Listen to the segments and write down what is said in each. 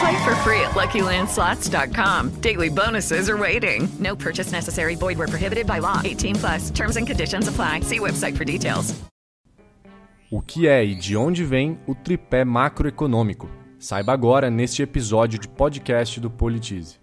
Play for free at LuckyLandSlots.com. Daily bonuses are waiting. No purchase necessary. Void where prohibited by law. 18 plus. Terms and conditions apply. See website for details. O que é e de onde vem o tripé macroeconômico? Saiba agora neste episódio de podcast do Politize.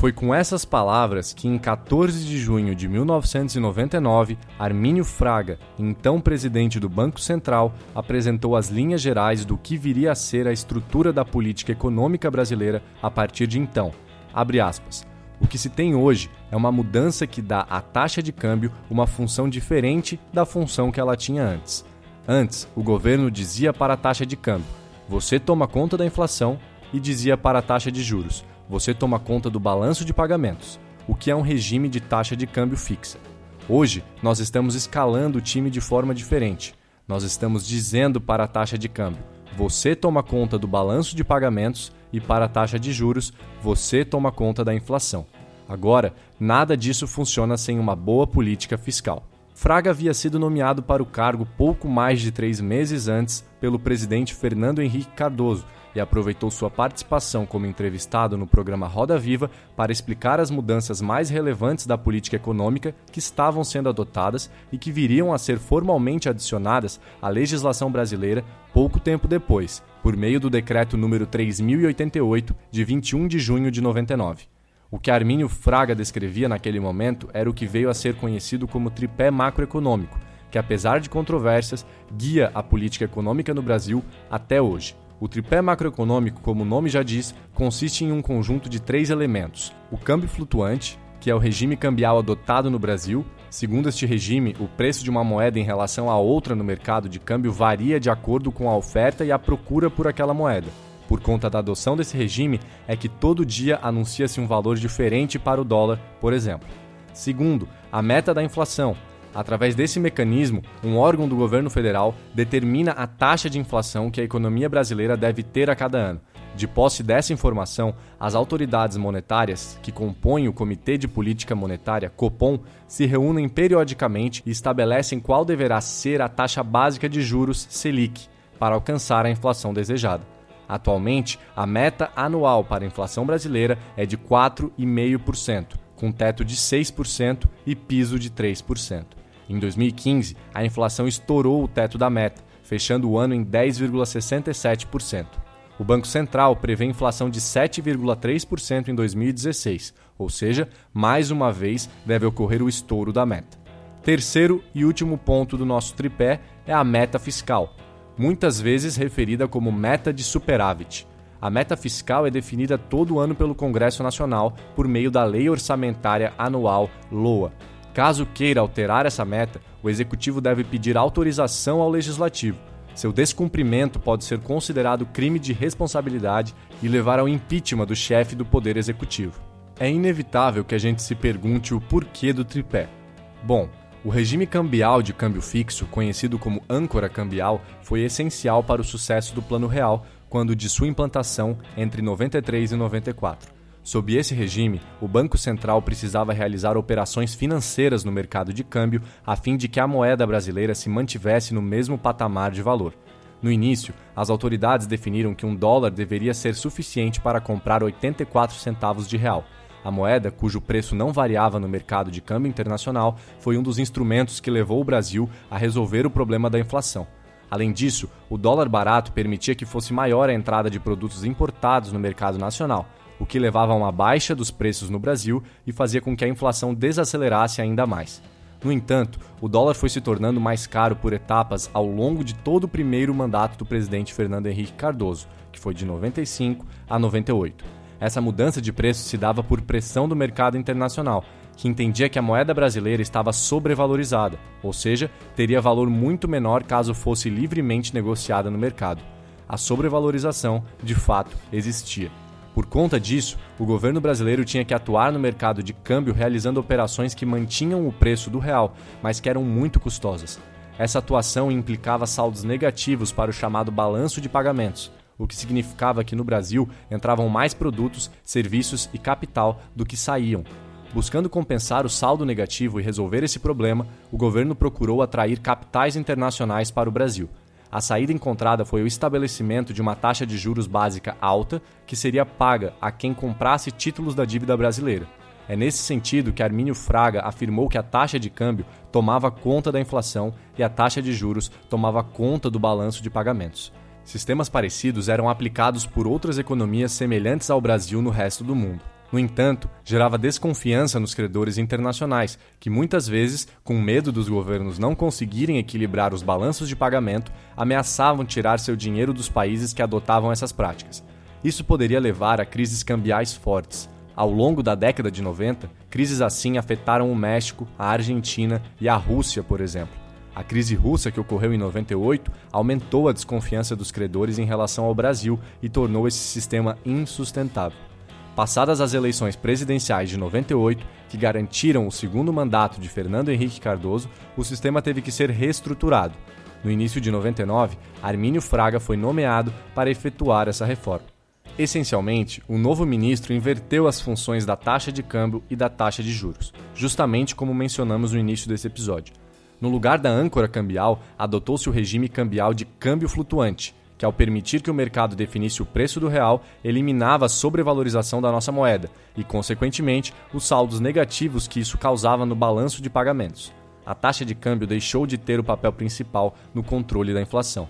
Foi com essas palavras que, em 14 de junho de 1999, Armínio Fraga, então presidente do Banco Central, apresentou as linhas gerais do que viria a ser a estrutura da política econômica brasileira a partir de então. O que se tem hoje é uma mudança que dá à taxa de câmbio uma função diferente da função que ela tinha antes. Antes, o governo dizia para a taxa de câmbio: você toma conta da inflação, e dizia para a taxa de juros: você toma conta do balanço de pagamentos, o que é um regime de taxa de câmbio fixa. Hoje, nós estamos escalando o time de forma diferente. Nós estamos dizendo para a taxa de câmbio: você toma conta do balanço de pagamentos e para a taxa de juros, você toma conta da inflação. Agora, nada disso funciona sem uma boa política fiscal. Fraga havia sido nomeado para o cargo pouco mais de três meses antes pelo presidente Fernando Henrique Cardoso e aproveitou sua participação como entrevistado no programa Roda Viva para explicar as mudanças mais relevantes da política econômica que estavam sendo adotadas e que viriam a ser formalmente adicionadas à legislação brasileira pouco tempo depois, por meio do decreto número 3088 de 21 de junho de 99. O que Armínio Fraga descrevia naquele momento era o que veio a ser conhecido como tripé macroeconômico, que apesar de controvérsias, guia a política econômica no Brasil até hoje. O tripé macroeconômico, como o nome já diz, consiste em um conjunto de três elementos: o câmbio flutuante, que é o regime cambial adotado no Brasil. Segundo este regime, o preço de uma moeda em relação a outra no mercado de câmbio varia de acordo com a oferta e a procura por aquela moeda. Por conta da adoção desse regime, é que todo dia anuncia-se um valor diferente para o dólar, por exemplo. Segundo, a meta da inflação, Através desse mecanismo, um órgão do governo federal determina a taxa de inflação que a economia brasileira deve ter a cada ano. De posse dessa informação, as autoridades monetárias, que compõem o Comitê de Política Monetária, COPOM, se reúnem periodicamente e estabelecem qual deverá ser a taxa básica de juros Selic para alcançar a inflação desejada. Atualmente, a meta anual para a inflação brasileira é de 4,5%, com teto de 6% e piso de 3%. Em 2015, a inflação estourou o teto da meta, fechando o ano em 10,67%. O Banco Central prevê inflação de 7,3% em 2016, ou seja, mais uma vez deve ocorrer o estouro da meta. Terceiro e último ponto do nosso tripé é a meta fiscal, muitas vezes referida como meta de superávit. A meta fiscal é definida todo ano pelo Congresso Nacional por meio da Lei Orçamentária Anual LOA, Caso queira alterar essa meta, o executivo deve pedir autorização ao legislativo. Seu descumprimento pode ser considerado crime de responsabilidade e levar ao impeachment do chefe do Poder Executivo. É inevitável que a gente se pergunte o porquê do tripé. Bom, o regime cambial de câmbio fixo, conhecido como âncora cambial, foi essencial para o sucesso do Plano Real quando de sua implantação entre 93 e 94. Sob esse regime, o Banco Central precisava realizar operações financeiras no mercado de câmbio a fim de que a moeda brasileira se mantivesse no mesmo patamar de valor. No início, as autoridades definiram que um dólar deveria ser suficiente para comprar 84 centavos de real. A moeda, cujo preço não variava no mercado de câmbio internacional, foi um dos instrumentos que levou o Brasil a resolver o problema da inflação. Além disso, o dólar barato permitia que fosse maior a entrada de produtos importados no mercado nacional o que levava a uma baixa dos preços no Brasil e fazia com que a inflação desacelerasse ainda mais. No entanto, o dólar foi se tornando mais caro por etapas ao longo de todo o primeiro mandato do presidente Fernando Henrique Cardoso, que foi de 95 a 98. Essa mudança de preço se dava por pressão do mercado internacional, que entendia que a moeda brasileira estava sobrevalorizada, ou seja, teria valor muito menor caso fosse livremente negociada no mercado. A sobrevalorização, de fato, existia. Por conta disso, o governo brasileiro tinha que atuar no mercado de câmbio realizando operações que mantinham o preço do real, mas que eram muito custosas. Essa atuação implicava saldos negativos para o chamado balanço de pagamentos, o que significava que no Brasil entravam mais produtos, serviços e capital do que saíam. Buscando compensar o saldo negativo e resolver esse problema, o governo procurou atrair capitais internacionais para o Brasil. A saída encontrada foi o estabelecimento de uma taxa de juros básica alta que seria paga a quem comprasse títulos da dívida brasileira. É nesse sentido que Armínio Fraga afirmou que a taxa de câmbio tomava conta da inflação e a taxa de juros tomava conta do balanço de pagamentos. Sistemas parecidos eram aplicados por outras economias semelhantes ao Brasil no resto do mundo. No entanto, gerava desconfiança nos credores internacionais, que muitas vezes, com medo dos governos não conseguirem equilibrar os balanços de pagamento, ameaçavam tirar seu dinheiro dos países que adotavam essas práticas. Isso poderia levar a crises cambiais fortes. Ao longo da década de 90, crises assim afetaram o México, a Argentina e a Rússia, por exemplo. A crise russa que ocorreu em 98 aumentou a desconfiança dos credores em relação ao Brasil e tornou esse sistema insustentável. Passadas as eleições presidenciais de 98, que garantiram o segundo mandato de Fernando Henrique Cardoso, o sistema teve que ser reestruturado. No início de 99, Armínio Fraga foi nomeado para efetuar essa reforma. Essencialmente, o novo ministro inverteu as funções da taxa de câmbio e da taxa de juros, justamente como mencionamos no início desse episódio. No lugar da âncora cambial, adotou-se o regime cambial de câmbio flutuante, que, ao permitir que o mercado definisse o preço do real, eliminava a sobrevalorização da nossa moeda e, consequentemente, os saldos negativos que isso causava no balanço de pagamentos. A taxa de câmbio deixou de ter o papel principal no controle da inflação.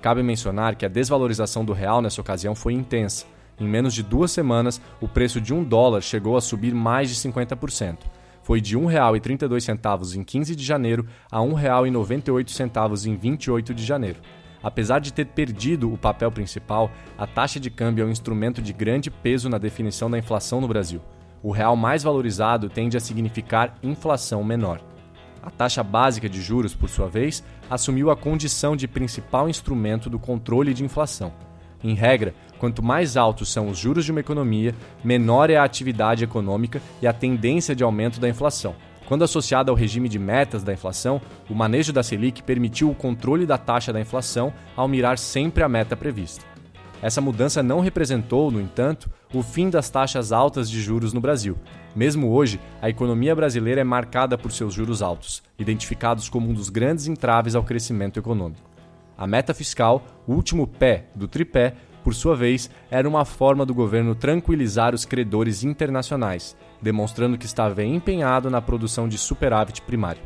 Cabe mencionar que a desvalorização do real nessa ocasião foi intensa. Em menos de duas semanas, o preço de um dólar chegou a subir mais de 50%. Foi de R$ 1,32 em 15 de janeiro a R$ 1,98 em 28 de janeiro. Apesar de ter perdido o papel principal, a taxa de câmbio é um instrumento de grande peso na definição da inflação no Brasil. O real mais valorizado tende a significar inflação menor. A taxa básica de juros, por sua vez, assumiu a condição de principal instrumento do controle de inflação. Em regra, quanto mais altos são os juros de uma economia, menor é a atividade econômica e a tendência de aumento da inflação. Quando associada ao regime de metas da inflação, o manejo da Selic permitiu o controle da taxa da inflação ao mirar sempre a meta prevista. Essa mudança não representou, no entanto, o fim das taxas altas de juros no Brasil. Mesmo hoje, a economia brasileira é marcada por seus juros altos, identificados como um dos grandes entraves ao crescimento econômico. A meta fiscal, o último pé do tripé, por sua vez, era uma forma do governo tranquilizar os credores internacionais, demonstrando que estava empenhado na produção de superávit primário.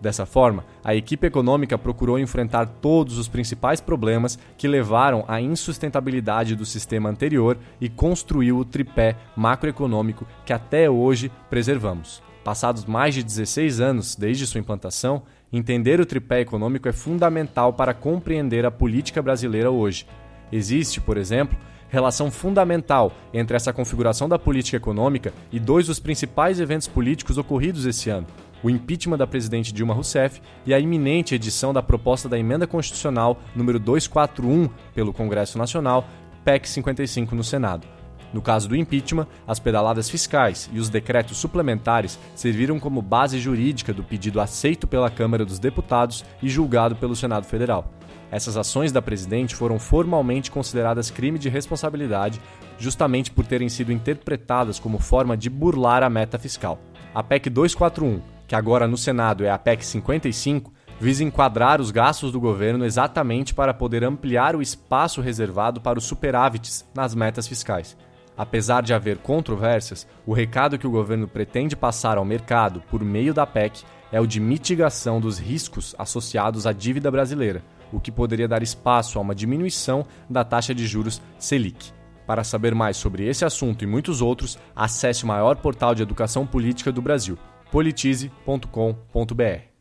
Dessa forma, a equipe econômica procurou enfrentar todos os principais problemas que levaram à insustentabilidade do sistema anterior e construiu o tripé macroeconômico que até hoje preservamos. Passados mais de 16 anos desde sua implantação, entender o tripé econômico é fundamental para compreender a política brasileira hoje Existe, por exemplo, relação fundamental entre essa configuração da política econômica e dois dos principais eventos políticos ocorridos esse ano: o impeachment da presidente Dilma Rousseff e a iminente edição da proposta da emenda constitucional número 241 pelo Congresso Nacional, PEC 55 no Senado. No caso do impeachment, as pedaladas fiscais e os decretos suplementares serviram como base jurídica do pedido aceito pela Câmara dos Deputados e julgado pelo Senado Federal. Essas ações da presidente foram formalmente consideradas crime de responsabilidade, justamente por terem sido interpretadas como forma de burlar a meta fiscal. A PEC 241, que agora no Senado é a PEC 55, visa enquadrar os gastos do governo exatamente para poder ampliar o espaço reservado para os superávites nas metas fiscais. Apesar de haver controvérsias, o recado que o governo pretende passar ao mercado por meio da PEC é o de mitigação dos riscos associados à dívida brasileira o que poderia dar espaço a uma diminuição da taxa de juros Selic. Para saber mais sobre esse assunto e muitos outros, acesse o maior portal de educação política do Brasil, politize.com.br.